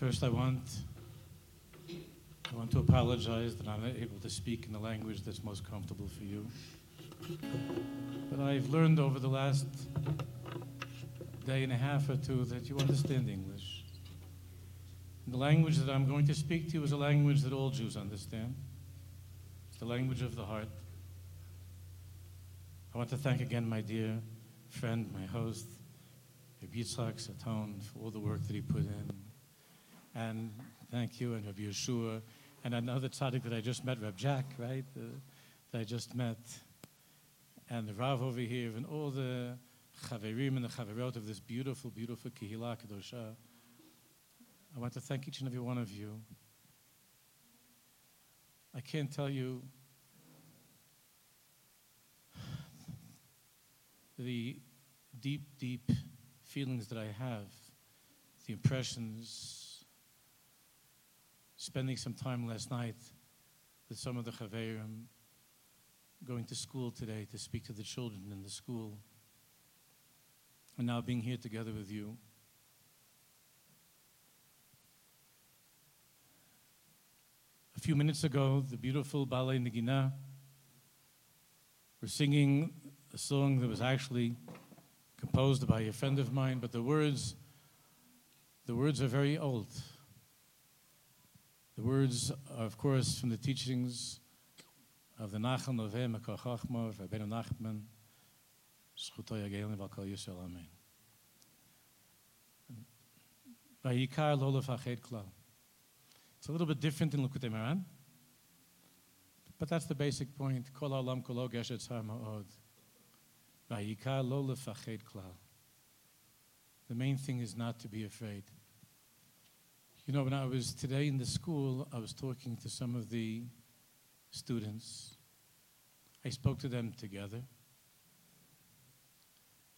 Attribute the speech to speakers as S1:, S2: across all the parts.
S1: First, I want I want to apologize that I'm not able to speak in the language that's most comfortable for you. But I've learned over the last day and a half or two that you understand English. And the language that I'm going to speak to you is a language that all Jews understand. It's the language of the heart. I want to thank again my dear friend, my host, Yitzhak Saton, for all the work that he put in. And thank you, and Rabbi Yeshua, and another tzaddik that I just met, Reb Jack, right, uh, that I just met, and the Rav over here, and all the chaverim and the chaverot of this beautiful, beautiful Kehillah Kedosha. I want to thank each and every one of you. I can't tell you the deep, deep feelings that I have, the impressions, spending some time last night with some of the Chaverim, going to school today to speak to the children in the school, and now being here together with you. A few minutes ago, the beautiful Ballet Nagina were singing a song that was actually composed by a friend of mine, but the words, the words are very old. The words are, of course, from the teachings of the Nachal Noveh Mekar Chachma of Rabbeinu Nachman, Zchuto Yagelin Valkal Yisrael, Amen. Vayikar lo lefached klal. It's a little bit different in Likutei Moharan, but that's the basic point. Kol haolam kolo geshet tzar ma'od. Vayikar lo lefached klal. The main thing is not to be afraid. You know, when I was today in the school, I was talking to some of the students. I spoke to them together.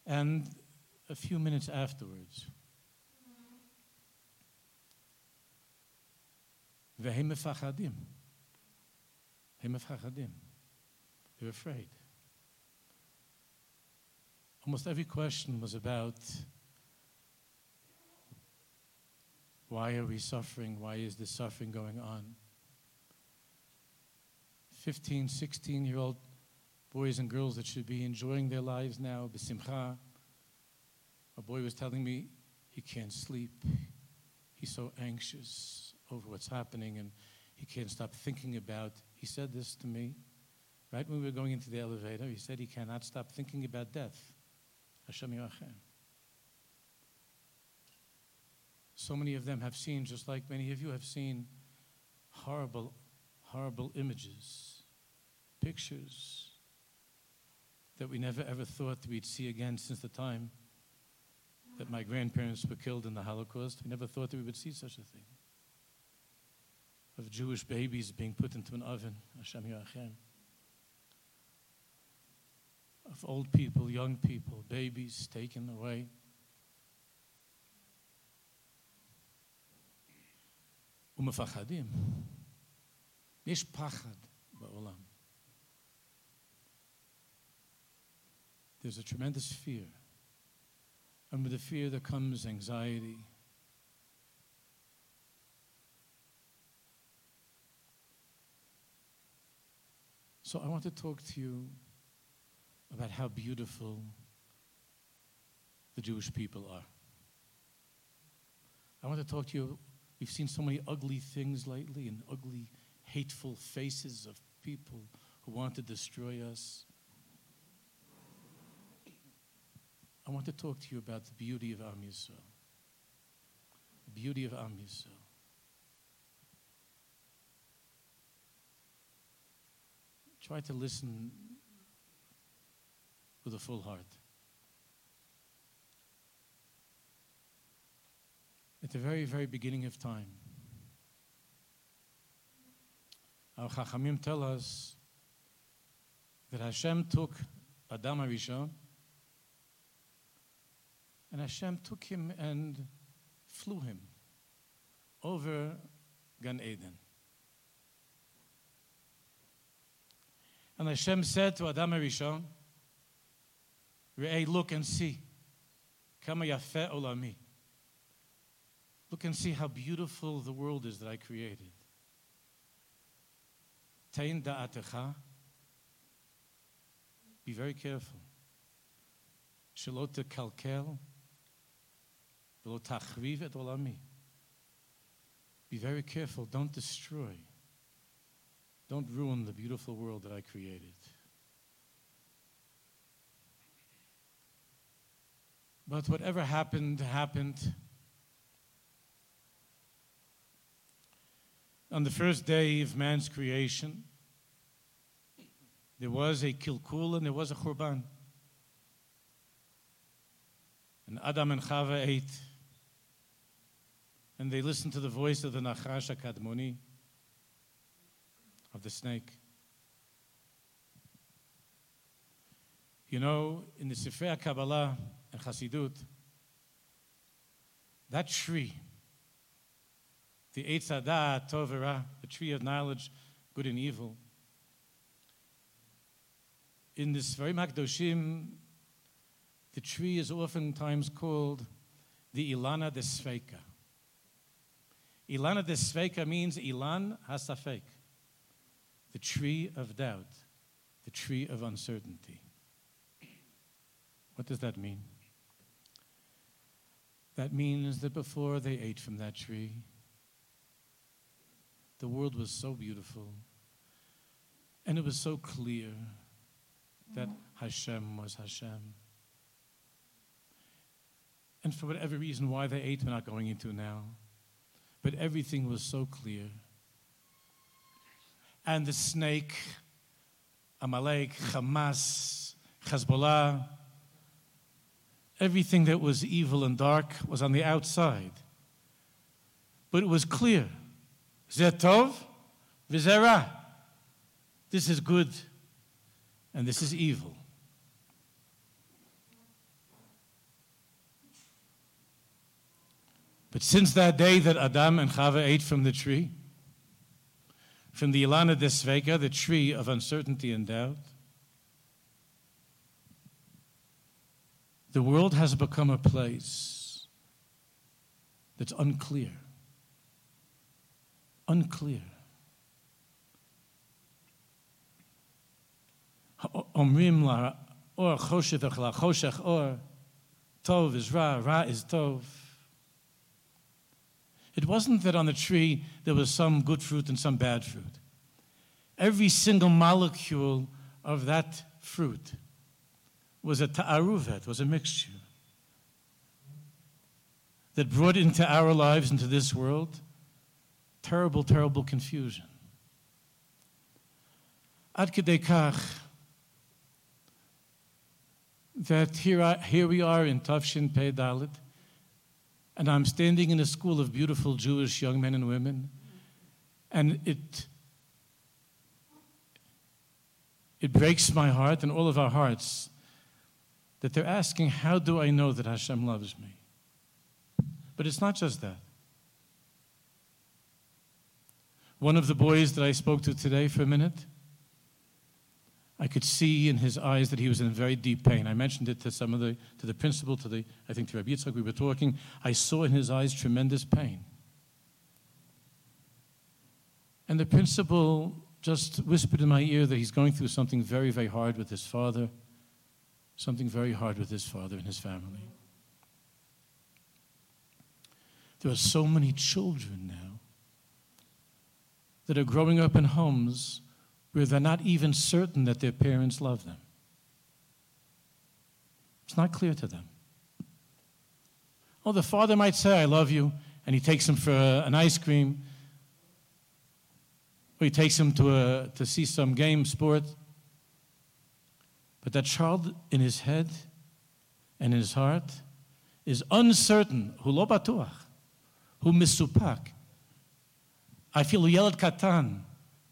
S1: And a few minutes afterwards, והם מפחדים. הם מפחדים. They're afraid. Almost every question was about why are we suffering? Why is this suffering going on? 15, 16 year old boys and girls that should be enjoying their lives now, besimcha. A boy was telling me he can't sleep. He's so anxious over what's happening and he can't stop thinking about. He said this to me right when we were going into the elevator. He said he cannot stop thinking about death. Hashem Yirachem. So many of them have seen, just like many of you have seen, horrible, horrible images, pictures that we never ever thought we'd see again since the time that my grandparents were killed in the Holocaust. We never thought that we would see such a thing. Of Jewish babies being put into an oven, Hashem Yirachem. Of old people, young people, babies taken away. ומפחדים. יש פחד בעולם. There's a tremendous fear. And with the fear there comes anxiety. So I want to talk to you about how beautiful the Jewish people are. I want to talk to you. We've seen so many ugly things lately and ugly, hateful faces of people who want to destroy us. I want to talk to you about the beauty of Am Yisrael. The beauty of Am Yisrael. Try to listen with a full heart. At the very, very beginning of time, our Chachamim tell us that Hashem took Adam Arishon and Hashem took him and flew him over Gan Eden. And Hashem said to Adam Arishon, Re'eh, look and see. Kama yafeh olami. Look and see how beautiful the world is that I created. Be very careful. Kalkel. Be very careful. Don't destroy. Don't ruin the beautiful world that I created. But whatever happened, happened. On the first day of man's creation, there was a kilkul and there was a churban. And Adam and Chava ate. And they listened to the voice of the Nachash Kadmoni, of the snake. You know, in the Sifrei Kabbalah and Chassidut, that tree the Eitz Hadat, Tovera, the tree of knowledge, good and evil. In this very Makdoshim, the tree is oftentimes called the Ilana Desveika. Ilana Desveika means Ilan Hasafek, the tree of doubt, the tree of uncertainty. What does that mean? That means that before they ate from that tree, the world was so beautiful. And it was so clear that Hashem was Hashem. And for whatever reason why they ate, we're not going into now. But everything was so clear. And the snake, Amalek, Hamas, Hezbollah, everything that was evil and dark was on the outside. But it was clear Zetov, Vizera. This is good and this is evil. But since that day that Adam and Chava ate from the tree, from the Ilana Desvega, the tree of uncertainty and doubt, the world has become a place that's unclear unclear. Omrim la or choshech la choshech or tov is ra, ra is tov. It wasn't that on the tree there was some good fruit and some bad fruit. Every single molecule of that fruit was a ta'aruvet, was a mixture that brought into our lives, into this world, terrible, terrible confusion. Ad kach that here, I, here we are in Tafshin Pei Dalit, and I'm standing in a school of beautiful Jewish young men and women, and it it breaks my heart and all of our hearts that they're asking, How do I know that Hashem loves me? But it's not just that. One of the boys that I spoke to today for a minute, I could see in his eyes that he was in very deep pain. I mentioned it to some of the, to the principal, to the, I think to Rabbi Yitzchak, we were talking. I saw in his eyes tremendous pain. And the principal just whispered in my ear that he's going through something very, very hard with his father, something very hard with his father and his family. There are so many children now that are growing up in homes where they're not even certain that their parents love them. It's not clear to them. Oh, the father might say, I love you, and he takes him for an ice cream, or he takes him to, to see some game sport. But that child in his head and in his heart is uncertain, who lo hu misupak, אפילו ילד קטן,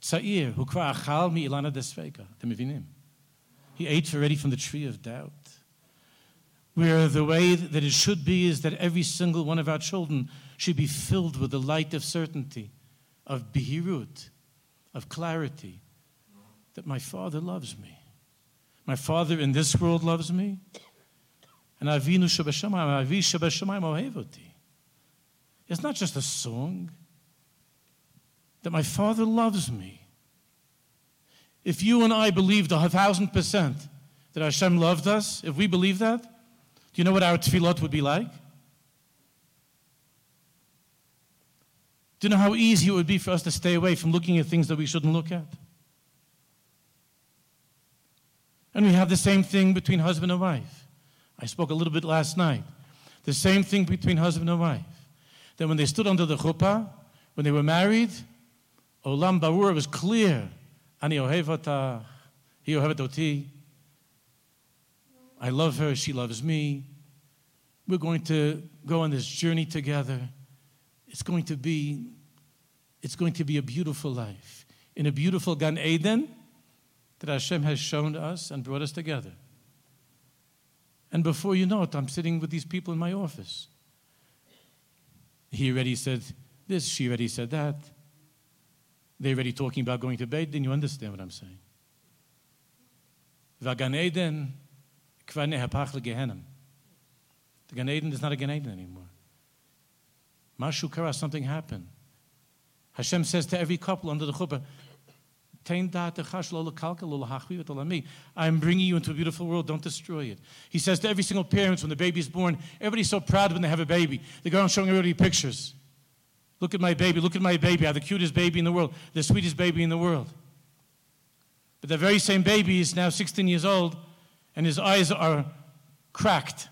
S1: צעיר, הוא כבר אכל מאילנה דספקה. אתם מבינים? He ate already from the tree of doubt. Where the way that it should be is that every single one of our children should be filled with the light of certainty, of behirut, of clarity, that my Father loves me. My Father in this world loves me, and Avinu Shabashamayim, Avi Shabashamayim Ohevoti. It's not just a song. That my Father loves me. If you and I believed a thousand percent that Hashem loved us, if we believe that, do you know what our tefillot would be like? Do you know how easy it would be for us to stay away from looking at things that we shouldn't look at? And we have the same thing between husband and wife. I spoke a little bit last night. The same thing between husband and wife. That when they stood under the chuppah, when they were married, Olam Barur was clear. Ani ohevata, hi ohevet I love her, she loves me. We're going to go on this journey together. It's going to be, it's going to be a beautiful life. In a beautiful Gan Eden that Hashem has shown us and brought us together. And before you know it, I'm sitting with these people in my office. He already said this, she already said that. They're already talking about going to bed, then you understand what I'm saying. The Gan Eden is not a Gan Eden anymore. Mashu kara, something happened. Hashem says to every couple under the chuppah, I'm bringing you into a beautiful world. Don't destroy it. He says to every single parent when the baby is born, everybody's so proud when they have a baby. They go around showing everybody pictures. Look at my baby. Look at my baby. I have the cutest baby in the world, the sweetest baby in the world. But the very same baby is now 16 years old, and his eyes are cracked,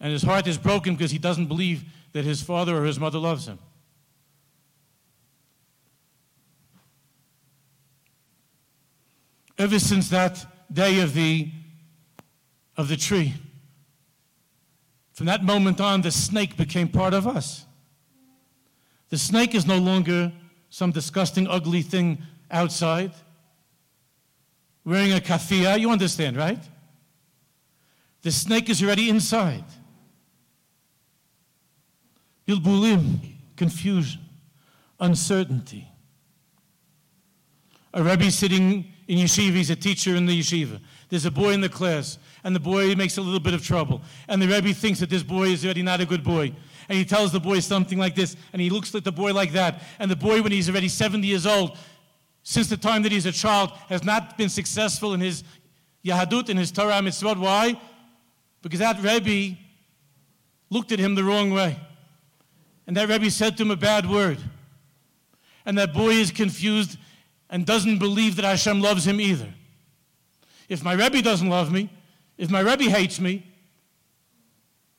S1: and his heart is broken because he doesn't believe that his father or his mother loves him. ever since that day of the, of the tree. From that moment on, the snake became part of us. The snake is no longer some disgusting, ugly thing outside, wearing a kafia. You understand, right? The snake is already inside. Bilbulim, confusion, uncertainty. A Rebbe sitting in yeshiva, he's a teacher in the yeshiva. There's a boy in the class, and the boy makes a little bit of trouble. And the Rebbe thinks that this boy is already not a good boy. And he tells the boy something like this, and he looks at the boy like that. And the boy, when he's already 70 years old, since the time that he's a child, has not been successful in his Yahadut, in his Torah mitzvot. Why? Because that Rebbe looked at him the wrong way. And that Rebbe said to him a bad word. And that boy is confused and doesn't believe that Hashem loves him either. If my Rebbe doesn't love me, if my Rebbe hates me,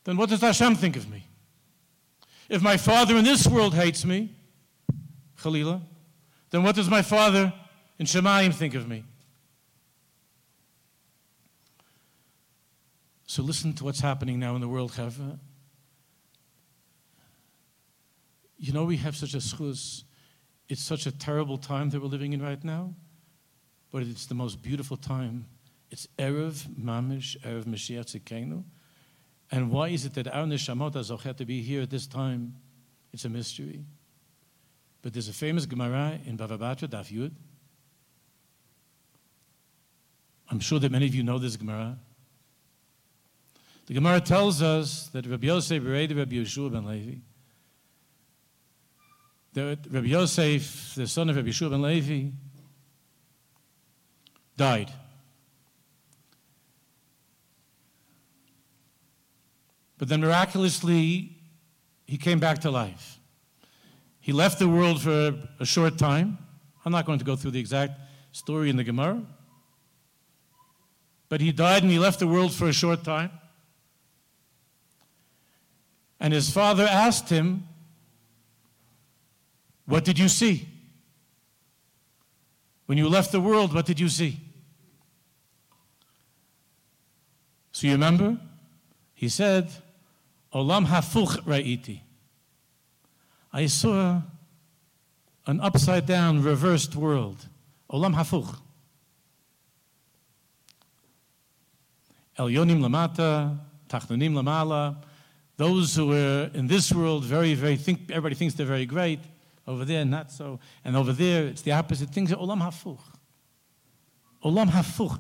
S1: then what does Hashem think of me? If my father in this world hates me, Khalila, then what does my father in Shemayim think of me? So listen to what's happening now in the world, Chava. You know we have such a schus it's such a terrible time that we're living in right now, but it's the most beautiful time. It's Erev Mamish, Erev Mashiach Tzidkeinu. And why is it that our neshamot zochet to be here at this time? It's a mystery. But there's a famous Gemara in Bava Batra, Daf Yud. I'm sure that many of you know this Gemara. The Gemara tells us that Rabbi Yosef Bered Rabbi Yeshua ben Levi that Rabbi Yosef, the son of Rabbi Yeshua ben Levi, died. But then miraculously, he came back to life. He left the world for a short time. I'm not going to go through the exact story in the Gemara. But he died and he left the world for a short time. And his father asked him, what did you see? When you left the world, what did you see? So you remember? He said, Olam hafuch ra'iti. I saw an upside down, reversed world. Olam hafuch. Elyonim lamata, tachnonim lamala. Those who were in this world very, very think everybody thinks they're very great. Over there, not so. And over there, it's the opposite. Things are olam hafuch. Olam hafuch.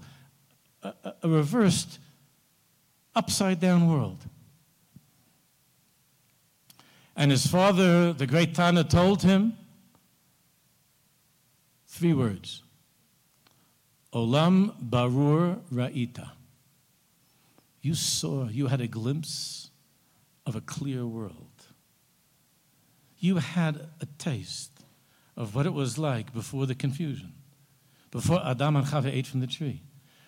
S1: A, a reversed, upside down world. And his father, the great Tana, told him three words Olam Barur Ra'ita. You saw, you had a glimpse of a clear world. You had a taste of what it was like before the confusion, before Adam and Chava ate from the tree,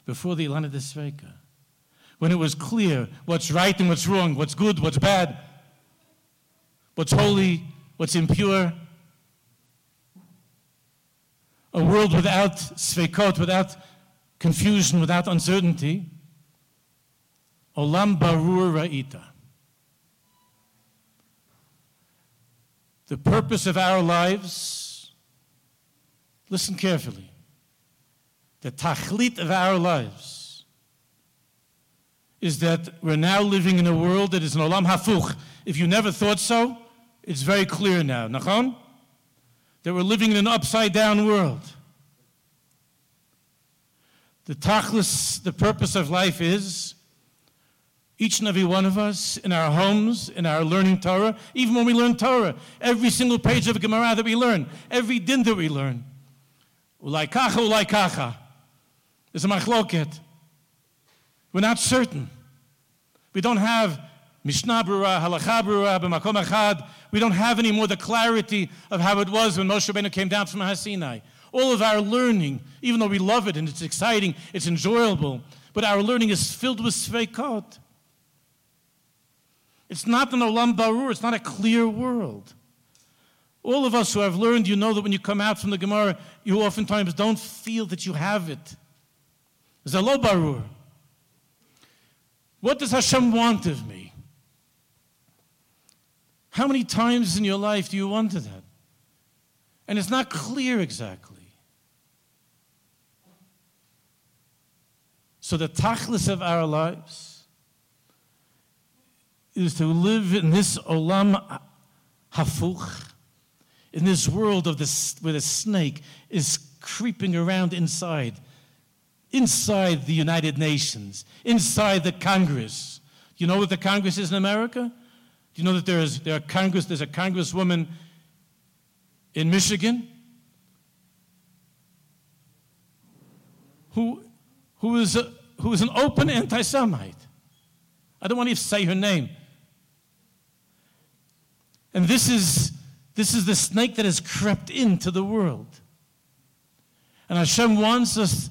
S1: before the Ilana Desveka, when it was clear what's right and what's wrong, what's good, what's bad, what's holy, what's impure. A world without svekot, without confusion, without uncertainty. Olam barur ra'ita. The purpose of our lives, listen carefully, the tachlit of our lives is that we're now living in a world that is an olam hafuch. If you never thought so, it's very clear now. Nachon? That we're living in an upside down world. The tachlis, the purpose of life is each and every one of us in our homes, in our learning Torah, even when we learn Torah, every single page of Gemara that we learn, every din that we learn. Ulai kacha. There's a machloket. We're not certain. We don't have Mishnah Brura, Halacha Brura, B'makom Achad. We don't have anymore the clarity of how it was when Moshe Rabbeinu came down from Sinai. All of our learning, even though we love it and it's exciting, it's enjoyable, but our learning is filled with sveikot. It's not an olam barur, it's not a clear world. All of us who have learned, you know that when you come out from the Gemara, you oftentimes don't feel that you have it. Zalo barur. What does Hashem want of me? How many times in your life do you wonder that? And it's not clear exactly. So the tachlis of our lives is to live in this olam hafuch, in this world of this where the snake is creeping around inside, inside the United Nations, inside the Congress. You know what the Congress is in America? Do you know that there is there are Congress, there's a congresswoman in Michigan who, who, is a, who is an open anti Semite. I don't want to say her name. And this is, this is the snake that has crept into the world. And Hashem wants us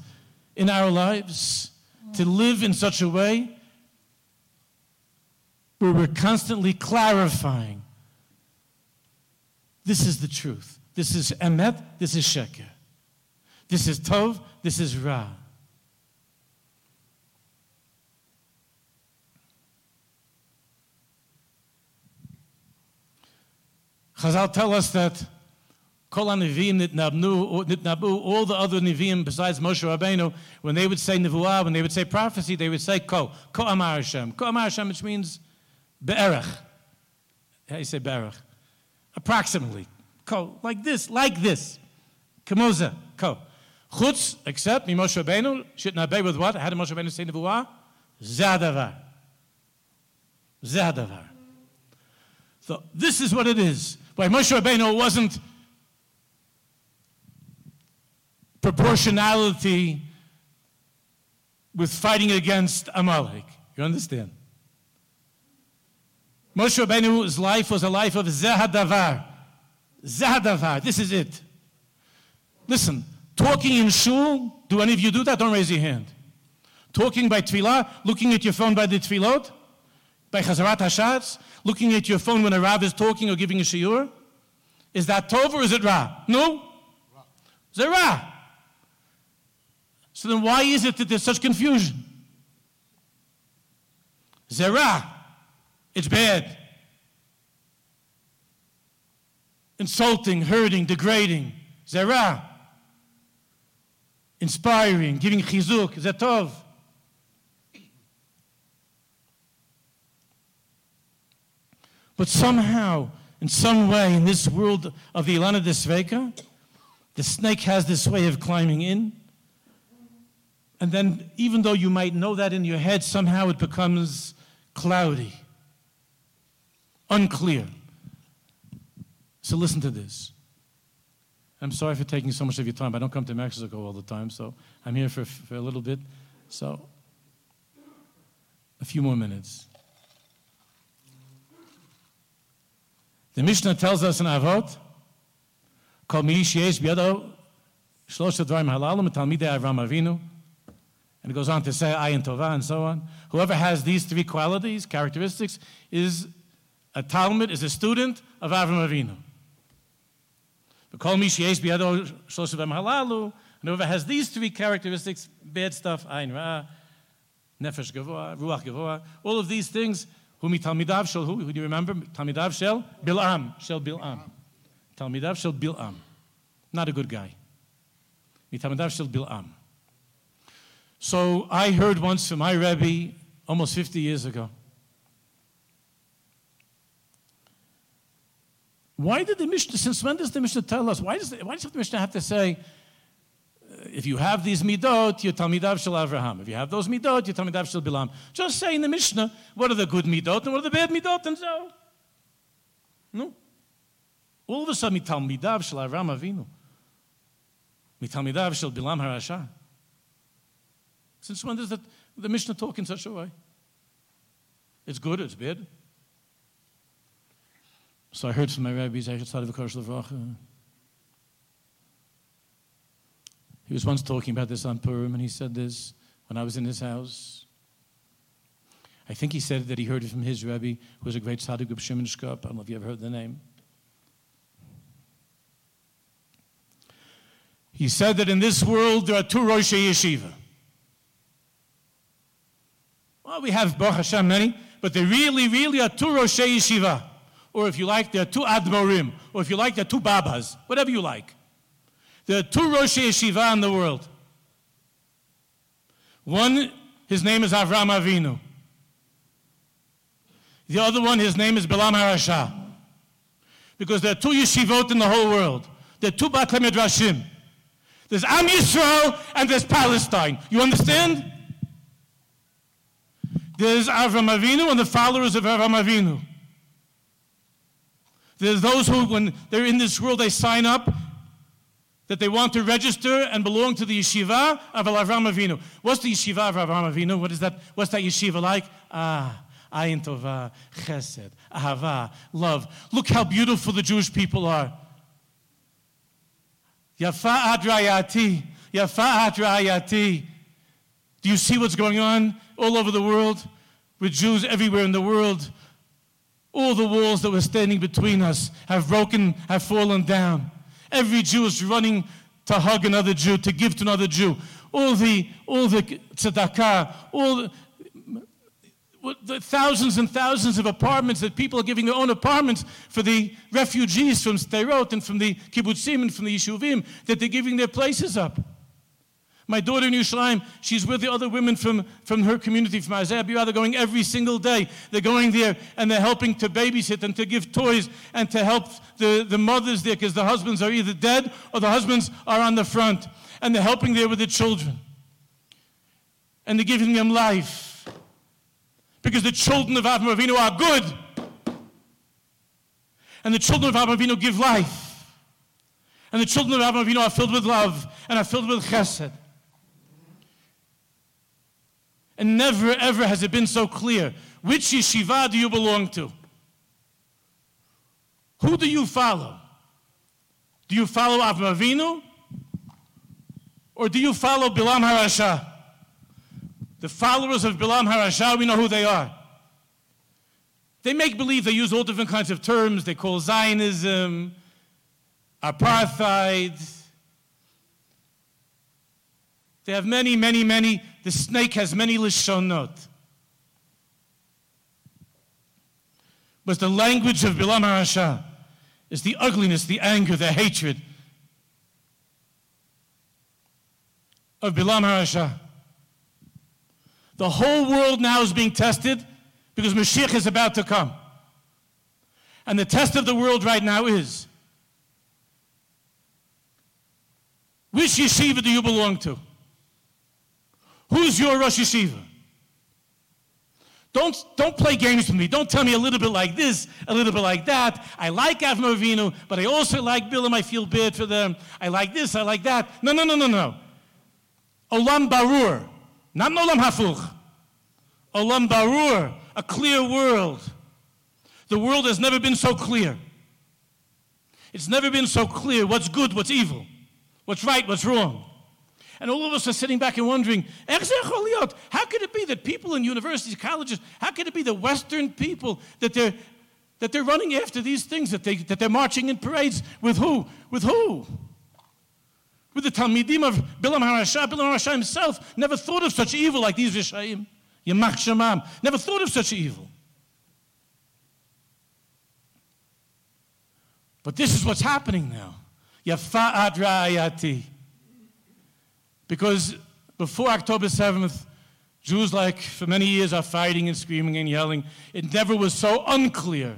S1: in our lives to live in such a way where we're constantly clarifying this is the truth. This is emet, this is sheker. This is tov, this is ra. Chazal tell us that Kol nitnabu, all the other Nevi'im besides Moshe Rabbeinu, when they would say Nevuah, when they would say prophecy, they would say Ko, Ko Amar Hashem. Ko Amar Hashem, which means Be'erach. How you say Be'erach? Approximately. Ko, like this, like this. Kamoza, Ko. Chutz, except Moshe Rabbeinu, shitnabe with what? How did Moshe Rabbeinu say Nevuah? Zadavar. Zadavar. So this is what it is. By Moshe Rabbeinu wasn't proportionality with fighting against Amalek. You understand? Moshe Rabbeinu's life was a life of zehadavar. Zehadavar. This is it. Listen, talking in shul, do any of you do that? Don't raise your hand. Talking by tefillah, looking at your phone by the tefillot, by chazarat hashatz, looking at your phone when a rav is talking or giving a shiur? Is that tov or is it ra? No? Is it ra? So then why is it that there's such confusion? Zerah. It's bad. Insulting, hurting, degrading. Zerah. Inspiring, giving chizuk. Zetov. But somehow, in some way, in this world of the Ilana Desveka, the snake has this way of climbing in. And then, even though you might know that in your head, somehow it becomes cloudy, unclear. So listen to this. I'm sorry for taking so much of your time. I don't come to Mexico all the time, so I'm here for, for a little bit. So, a few more minutes. The Mishnah tells us in Avot, Kol mi sheyesh biyado shlosha dvarim halalu metalmidei Avram Avinu. And it goes on to say ayin tova and so on. Whoever has these three qualities, characteristics, is a Talmud, is a student of Avram Avinu. Halalu. And whoever has these three characteristics, bad stuff, ayin ra, nefesh gavoa, ruach gavoa, all of these things, who mi talmidav shel who? Who do you remember? Talmidav shel Bilam, shel Bilam. Talmidav shel Bilam. Not a good guy. Mi talmidav shel Bilam. So I heard once from my Rebbe almost 50 years ago. Why did the Mishnah, since when does the Mishnah tell us? Why does, the, why does the Mishnah have to say, if you have these midot, you're Talmidav shel Avraham. If you have those midot, you're Talmidav shel Bilam. Just say in the Mishnah, what are the good midot and what are the bad midot, and so. No. All of a sudden, tell Talmidav shel Avraham Avinu. Talmidav shel Bilam Harasha. Since when does the, the Mishnah talk in such a way? It's good, it's bad. So I heard from my rabbis, I started the Levracha. He was once talking about this on Purim, and he said this when I was in his house. I think he said that he heard it from his Rebbe, who was a great tzaddik of Shimon. I don't know if you ever heard the name. He said that in this world there are two Rosh Yeshiva. Well, we have Baruch Hashem many, but there really, really are two Rosh Yeshiva. Or if you like, there are two Admorim. Or if you like, there are two Babas. Whatever you like. There are two Rosh Yeshiva in the world. One, his name is Avram Avinu. The other one, his name is Bilam Harasha. Because there are two yeshivot in the whole world. There are two Batei Midrashim. There's Am Yisrael and there's Palestine. You understand? There's Avram Avinu and the followers of Avram Avinu. There's those who, when they're in this world, they sign up that they want to register and belong to the yeshiva of Avram Avinu. What's the yeshiva of Avram Avinu? What is that? What's that yeshiva like? Ah, ayin tova, chesed, ahava, love. Look how beautiful the Jewish people are. Yafa adrayati, yafa adrayati. Do you see what's going on all over the world with Jews everywhere in the world? All the walls that were standing between us have broken, have fallen down. Every Jew is running to hug another Jew, to give to another Jew. All the, all the tzedakah, all the, the thousands and thousands of apartments that people are giving their own apartments for the refugees from Sderot and from the kibbutzim and from the yeshuvim, that they're giving their places up. My daughter in Yerushalayim, she's with the other women from, from her community, from Isaiah Biwa. They're going every single day. They're going there and they're helping to babysit and to give toys and to help the, the mothers there because the husbands are either dead or the husbands are on the front. And they're helping there with the children. And they're giving them life. Because the children of Avram Avinu are good. And the children of Avram Avinu give life. And the children of Avram Avinu are filled with love and are filled with chesed. And never, ever has it been so clear. Which yeshiva do you belong to? Who do you follow? Do you follow Avram? Or do you follow Bilam Harasha? The followers of Bilam Harasha, we know who they are. They make believe they use all different kinds of terms. They call Zionism, apartheid. They have many, many, many the snake has many lishonot. But the language of Bilam Harasha is the ugliness, the anger, the hatred of Bilam Harasha. The whole world now is being tested because Mashiach is about to come. And the test of the world right now is which yeshiva do you belong to? Who's your Rosh Yeshiva? Don't, don't play games with me. Don't tell me a little bit like this, a little bit like that. I like Avram Avinu, but I also like Bilam. I feel bad for them. I like this, I like that. No, no, no, no, no. Olam Barur, not Olam Hafuch. Olam Barur, a clear world. The world has never been so clear. It's never been so clear what's good, what's evil, what's right, what's wrong. And all of us are sitting back and wondering, how could it be that people in universities, colleges, how could it be the Western people that they're, that they're running after these things, that, they, that they're marching in parades with who? With who? With the Talmidim of Bilam HaRasha. Bilam HaRasha himself never thought of such evil like these Rishayim. Yamach Shamam. Never thought of such evil. But this is what's happening now. Yafa'at ra'ayati. Because before October 7th, Jews, like for many years, are fighting and screaming and yelling. It never was so unclear.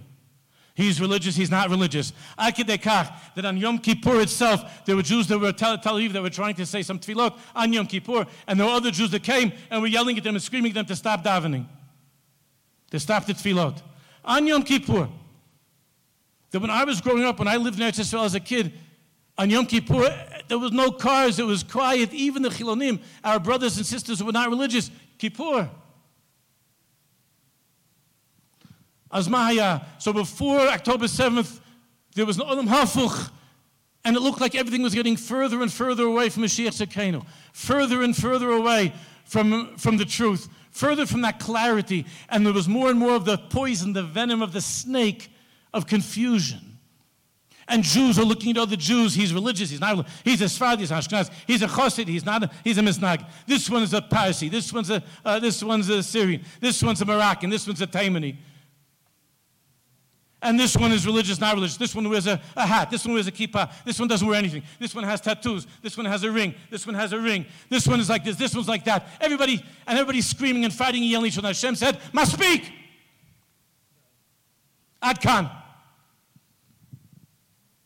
S1: He's religious, he's not religious. Akidekach, that on Yom Kippur itself, there were Jews that were Tel Aviv that were trying to say some tefillot on Yom Kippur, and there were other Jews that came and were yelling at them and screaming at them to stop davening, to stop the tefillot. On Yom Kippur. That when I was growing up, when I lived in Israel as a kid, on Yom Kippur, there was no cars, it was quiet. Even the Chilonim, our brothers and sisters who were not religious, Kippur. Azmahaya. So before October 7th, there was no Olam Hafuch. And it looked like everything was getting further and further away from Mashiach Tzidkeinu, further and further away from, from the truth, further from that clarity. And there was more and more of the poison, the venom of the snake of confusion. And Jews are looking at other Jews. He's religious. He's not. He's a Sephardi. He's Ashkenaz. He's a Chassid. He's not. A, he's a Misnag. This one is a Parsi. This one's a. Uh, this one's a Syrian. This one's a Moroccan. This one's a Taimani. And this one is religious, not religious. This one wears a, a, hat. This one wears a kippah. This one doesn't wear anything. This one has tattoos. This one has a ring. This one has a ring. This one is like this. This one's like that. Everybody, and everybody's screaming and fighting and yelling other. Hashem said, Must speak. Adkan.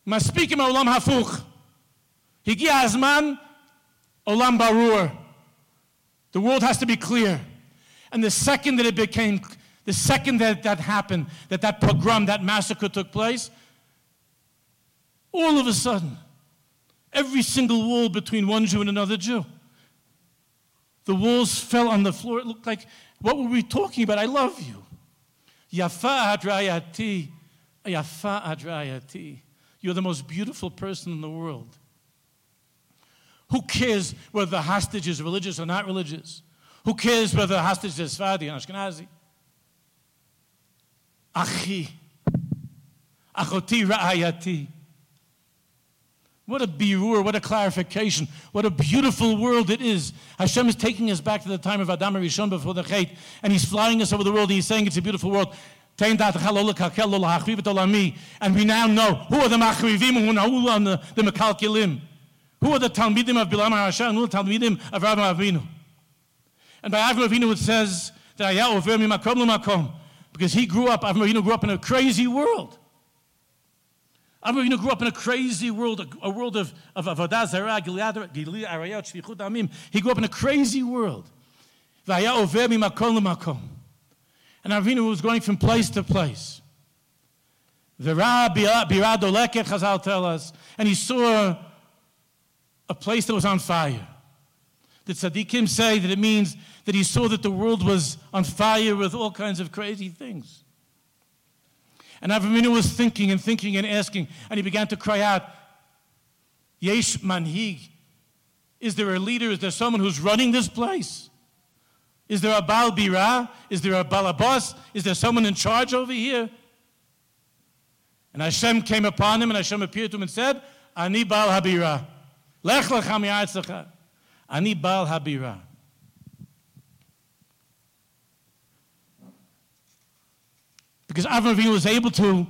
S1: מספיק מהעולם הפוך. הגיע הזמן, עולם ברור. The world has to be clear. And the second that it became, the second that that happened, that that pogrom, that massacre took place, all of a sudden, every single wall between one Jew and another Jew, the walls fell on the floor. It looked like, what were we talking about? I love you. Yafa adrayati. Yafa adrayati. You're the most beautiful person in the world. Who cares whether the hostage is religious or not religious? Who cares whether the hostage is Sephardi or Ashkenazi? Achi. Achoti ra'ayati. What a birur, what a clarification, what a beautiful world it is. Hashem is taking us back to the time of Adam and Rishon before the Chait, and He's flying us over the world, and He's saying it's a beautiful world. And we now know who are the Machrivim who are the, the Mekalkilim. Who are the Talmidim of Bilam HaRasha and who are the Talmidim of Rabbi Avinu. And by Avram Avinu it says that Ayah over makom makom because he grew up, Avram Avinu grew up in a crazy world. Avram Avinu grew up in a crazy world, a, world of, of Avodah Zarah, Gilead, Arayot, Shvichut Amim. He grew up in a crazy world. Vaya over makom makom. And Avinu was going from place to place. The uh, Biradoleket, Chazal tell us, and he saw a place that was on fire. The tzaddikim say that it means that he saw that the world was on fire with all kinds of crazy things. And Avinu was thinking and thinking and asking, and he began to cry out, Yesh manhig. Is there a leader? Is there someone who's running this place? Is there a Baal Bira? Is there a Balabas? Is there someone in charge over here? And Hashem came upon him, and Hashem appeared to him and said, Ani Baal Habira. Lech lecha Ani Baal Habira. Because Avram was able to,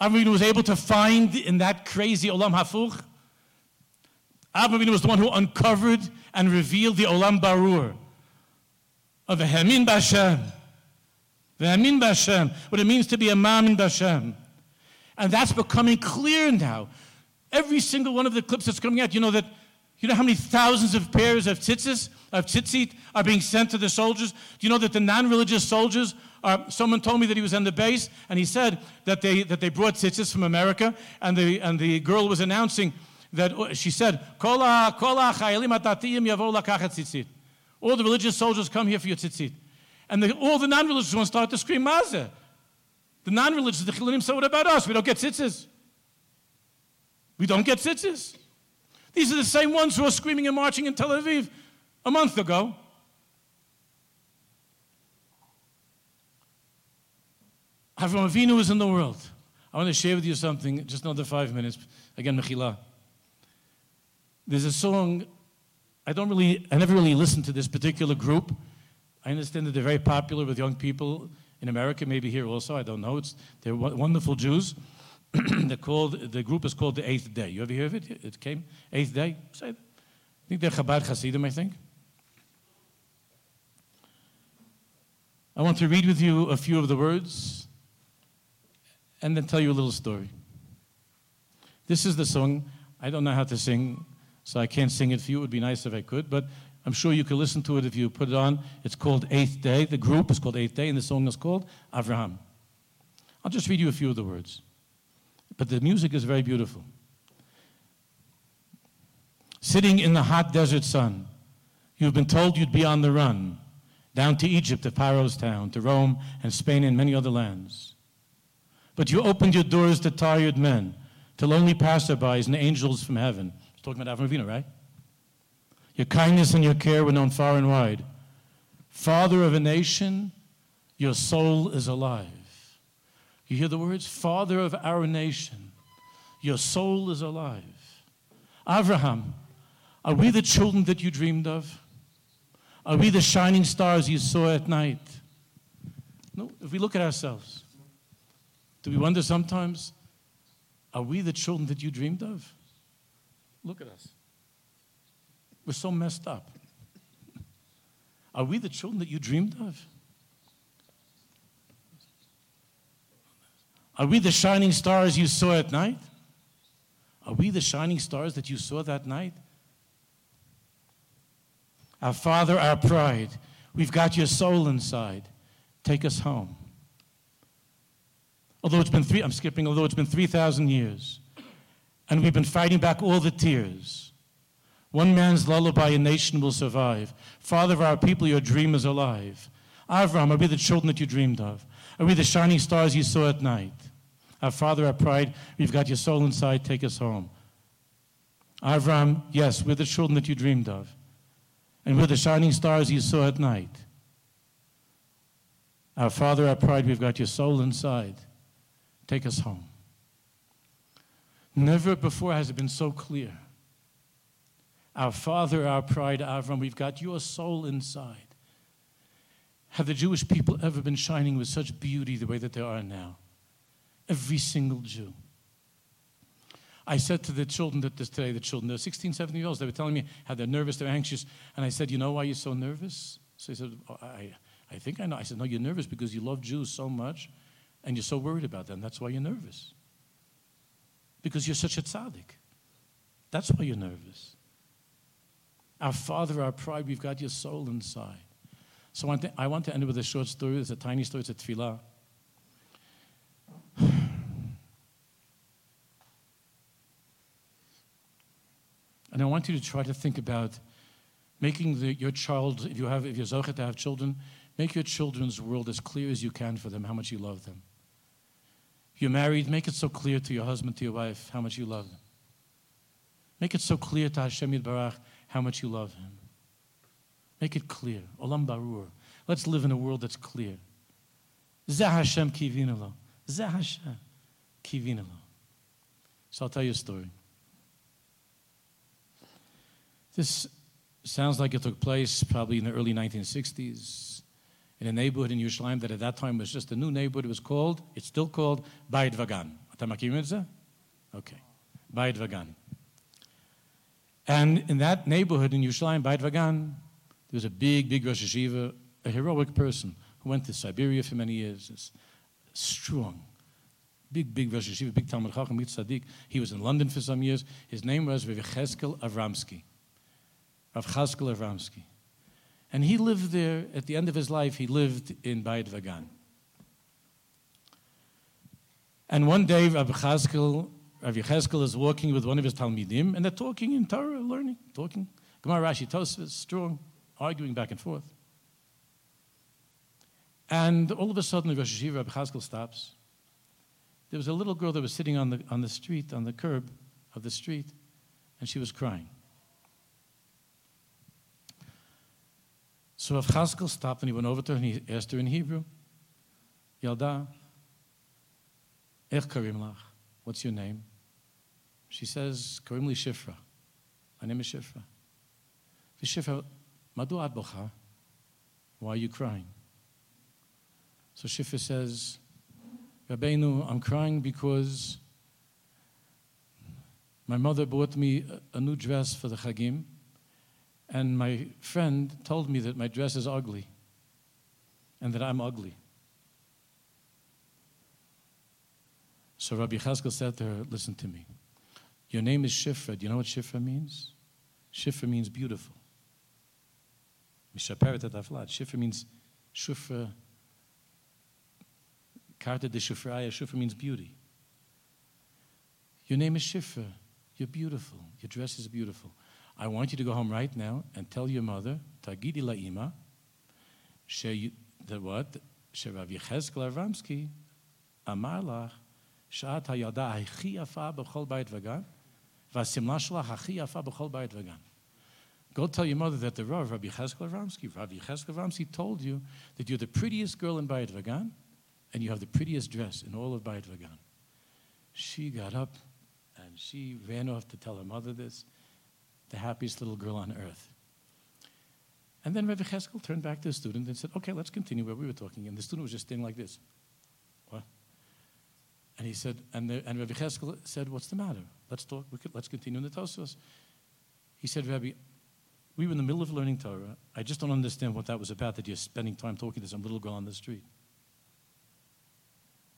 S1: Avram was able to find in that crazy Olam Hafuch, Avram was the one who uncovered and reveal the Olam Barur of the Hamin Bashem. The Hamin Bashem, what it means to be a Mamin Bashem. And that's becoming clear now. Every single one of the clips that's coming out, you know that You know how many thousands of pairs of tzitzis, of tzitzit, are being sent to the soldiers? Do you know that the non-religious soldiers are, someone told me that he was on the base, and he said that they, that they brought tzitzis from America, and the, and the girl was announcing that, oh, she said. All the religious soldiers come here for your tzitzit. And the, all the non-religious ones start to scream, Mazeh. The non-religious, the chilonim said, what about us? We don't get tzitzis. We don't get tzitzis. These are the same ones who were screaming and marching in Tel Aviv a month ago. Avram Avinu is in the world. I want to share with you something, just another five minutes. Again, Mechila. There's a song, I don't really, I never really listened to this particular group. I understand that they're very popular with young people in America, maybe here also, I don't know. It's, they're wonderful Jews. they're called, the group is called the Eighth Day. You ever hear of it? It came, Eighth Day? Say I think they're Chabad Hasidim, I think. I want to read with you a few of the words and then tell you a little story. This is the song. I don't know how to sing, so I can't sing it for you. It would be nice if I could, but I'm sure you could listen to it if you put it on. It's called Eighth Day. The group is called Eighth Day, and the song is called Avraham. I'll just read you a few of the words. But the music is very beautiful. Sitting in the hot desert sun, you've been told you'd be on the run, down to Egypt, to Pharaoh's town, to Rome and Spain and many other lands. But you opened your doors to tired men, to lonely passerbys and angels from heaven. Talking about Avram Avinu, right? Your kindness and your care were known far and wide. Father of a nation, your soul is alive. You hear the words? Father of our nation, your soul is alive. Abraham, are we the children that you dreamed of? Are we the shining stars you saw at night? No, if we look at ourselves, do we wonder sometimes, are we the children that you dreamed of? Look at us. We're so messed up. Are we the children that you dreamed of? Are we the shining stars you saw at night? Are we the shining stars that you saw that night? Our Father, our pride, we've got your soul inside. Take us home. Although it's been three, I'm skipping, although it's been 3,000 years, and we've been fighting back all the tears. One man's lullaby, a nation will survive. Father of our people, your dream is alive. Avram, are we the children that you dreamed of? Are we the shining stars you saw at night? Our Father, our pride, we've got your soul inside, take us home. Avram, yes, we're the children that you dreamed of. And we're the shining stars you saw at night. Our Father, our pride, we've got your soul inside. Take us home. Never before has it been so clear our Father, our pride, Avram, we've got your soul inside. Have the Jewish people ever been shining with such beauty the way that they are now? Every single Jew. I said to the children that this today, the children, they're 16, 17 years old, they were telling me how they're nervous, they're anxious. And I said, You know why you're so nervous? So they said, oh, I, I think I know. I said, No, you're nervous because you love Jews so much and you're so worried about them. That's why you're nervous. Because you're such a tzaddik. That's why you're nervous. Our Father, our pride, we've got your soul inside. So I want, to, end with a short story. It's a tiny story, it's a tefillah. And I want you to try to think about making the, your child, if you have, if you're zochet to have children, make your children's world as clear as you can for them how much you love them. You're married, make it so clear to your husband, to your wife, how much you love them. Make it so clear to Hashem Yitbarach how much you love Him. Make it clear. Olam Barur. Let's live in a world that's clear. Zeh Hashem kivinalo. Zeh Hashem kivinalo. So I'll tell you a story. This sounds like it took place probably in the early 1960s in a neighborhood in Yerushalayim that at that time was just a new neighborhood. It was called, it's still called Bayit Vagan. Okay. Bayit Vagan. And in that neighborhood in Yerushalayim, Beit Vagan, there was a big, big Rosh Yeshiva, a heroic person who went to Siberia for many years. Strong, big, big Rosh Yeshiva, big Talmid Chacham, big Tzaddik. He was in London for some years. His name was Rav Cheskel Avramsky. Rav Chaskel Avramsky. And he lived there, at the end of his life, he lived in Bayit Vagan. And one day, Rav Yecheskel is walking with one of his Talmidim, and they're talking in Torah, learning, talking. Gemara Rashi Tosfos, strong, arguing back and forth. And all of a sudden, the Rosh Yeshiva, Rav Chaskel stops. There was a little girl that was sitting on the, on the street, on the curb of the street, and she was crying. So Rav Chaskel stopped and he went over to her and he asked her in Hebrew, Yalda, Ech karim lach? What's your name? She says, Karim li Shifra. My name is Shifra. Shifra, madu ad bocha? Why are you crying? So Shifra says, Rabbeinu, I'm crying because my mother bought me a, a new dress for the Chagim, and my friend told me that my dress is ugly and that I'm ugly. So Rabbi Chaskel said to her, Listen to me. Your name is Shifra. Do you know what Shifra means? Shifra means beautiful. Shifra means Shufra. Karta de Shufraya. Shufra means beauty. Your name is Shifra. You're beautiful. Your dress is beautiful. I want you to go home right now and tell your mother, Tagidi Laima, that what? Sherav Yecheskel Avramsky, Amar Lach, Shat HaYada Hachi Yafa B'chol Beit Vagan, Vasimla Shalach Hachi Yafa B'chol Beit Vagan. Go tell your mother that the Rav, Rabbi Yecheskel Avramsky, Rabbi Yecheskel Avramsky told you that you're the prettiest girl in Bayit Vagan and you have the prettiest dress in all of Bayit Vagan. She got up and she ran off to tell her mother this the happiest little girl on earth. And then Rabbi Cheskel turned back to the student and said, Okay, let's continue where we were talking. And the student was just standing like this. What? And he said, and, the, and Rabbi Cheskel said, What's the matter? Let's talk, could, let's continue in the Tosfos. He said, Rabbi, we were in the middle of learning Torah. I just don't understand what that was about that you're spending time talking to some little girl on the street.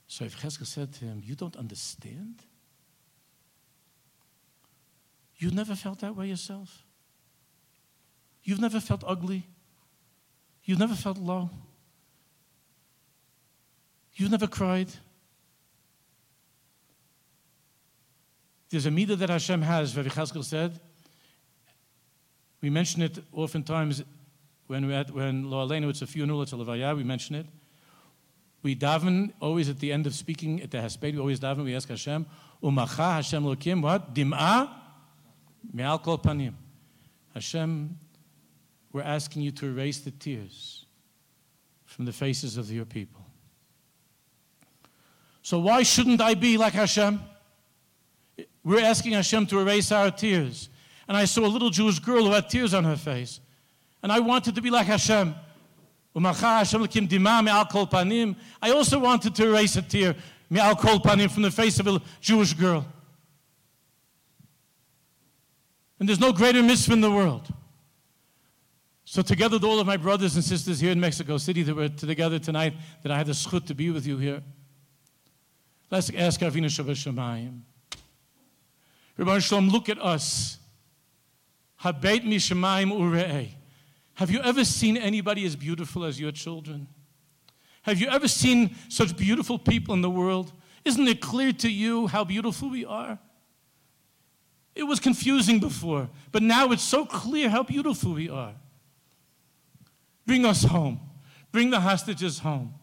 S1: So Rabbi Cheskel said to him, You don't understand? You never felt that way yourself? You've never felt ugly? You've never felt low? You've never cried? There's a midah that Hashem has, Rabbi Chaskel said. We mention it oftentimes when, we're at, when Lo Aleinu, it's a funeral, it's a levaya, we mention it. We daven always at the end of speaking at the Hesped, we always daven, we ask Hashem, Umacha Hashem Lokim, what? Dim'a me'al kol panim. Hashem, we're asking you to erase the tears from the faces of your people. So why shouldn't I be like Hashem? We're asking Hashem to erase our tears. And I saw a little Jewish girl who had tears on her face. And I wanted to be like Hashem. I also wanted to erase a tear from the face of a Jewish girl. And there's no greater mitzvah in the world. So, together with all of my brothers and sisters here in Mexico City that we're together tonight, that I had the schut to be with you here, let's ask Avinu Shebashamayim. Rabbi Shalom, look at us. Have you ever seen anybody as beautiful as your children? Have you ever seen such beautiful people in the world? Isn't it clear to you how beautiful we are? It was confusing before, but now it's so clear how beautiful we are. Bring us home. Bring the hostages home.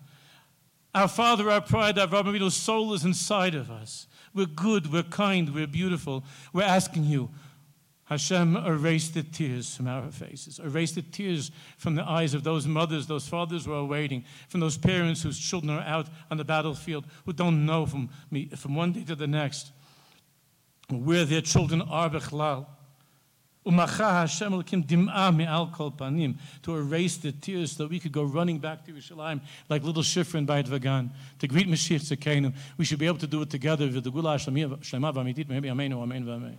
S1: Our Father, our pride, our Avraham soul is inside of us. We're good, we're kind, we're beautiful. We're asking you, Hashem, erase the tears from our faces. Erase the tears from the eyes of those mothers, those fathers who are waiting, from those parents whose children are out on the battlefield, who don't know from, me, from one day to the next where their children are, Bechlal. Umacha Hashem to erase the tears so that we could go running back to Yerushalayim like little Shifra by Bayit Vagan to greet Mashiach Tzidkeinu. We should be able to do it together with the Geulah Shlema V'amitit Me'ebi Ameinu Amen V'amen.